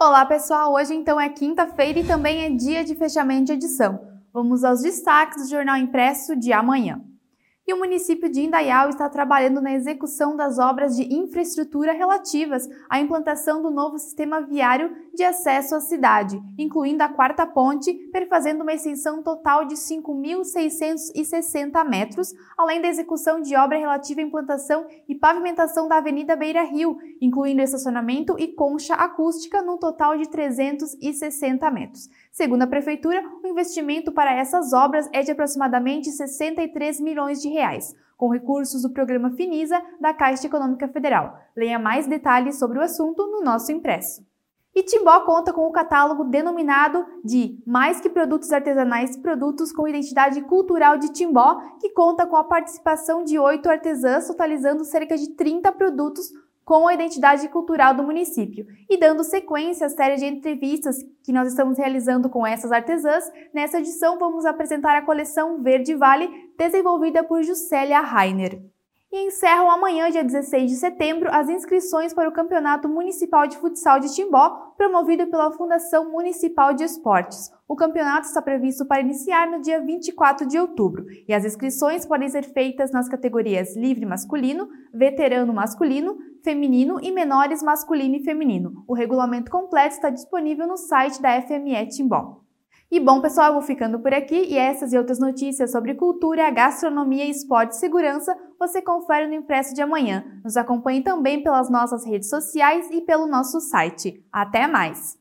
Olá pessoal, hoje então é quinta-feira e também é dia de fechamento de edição. Vamos aos destaques do jornal impresso de amanhã e o município de Indaial está trabalhando na execução das obras de infraestrutura relativas à implantação do novo sistema viário de acesso à cidade, incluindo a quarta ponte, perfazendo uma extensão total de 5.660 metros, além da execução de obra relativa à implantação e pavimentação da Avenida Beira Rio, incluindo estacionamento e concha acústica, num total de 360 metros. Segundo a Prefeitura, o investimento para essas obras é de aproximadamente 63 milhões de reais, com recursos do programa Finisa da Caixa Econômica Federal. Leia mais detalhes sobre o assunto no nosso impresso. E Timbó conta com o catálogo denominado de Mais que Produtos Artesanais Produtos com Identidade Cultural de Timbó, que conta com a participação de oito artesãs, totalizando cerca de 30 produtos com a identidade cultural do município. E dando sequência à série de entrevistas que nós estamos realizando com essas artesãs, nessa edição vamos apresentar a coleção Verde Vale, desenvolvida por Juscelia Rainer e encerram amanhã, dia 16 de setembro, as inscrições para o Campeonato Municipal de Futsal de Timbó, promovido pela Fundação Municipal de Esportes. O campeonato está previsto para iniciar no dia 24 de outubro e as inscrições podem ser feitas nas categorias livre masculino, veterano masculino, feminino e menores masculino e feminino. O regulamento completo está disponível no site da FME Timbó. E bom, pessoal, eu vou ficando por aqui e essas e outras notícias sobre cultura, gastronomia, esporte e segurança você confere no impresso de amanhã. Nos acompanhe também pelas nossas redes sociais e pelo nosso site. Até mais!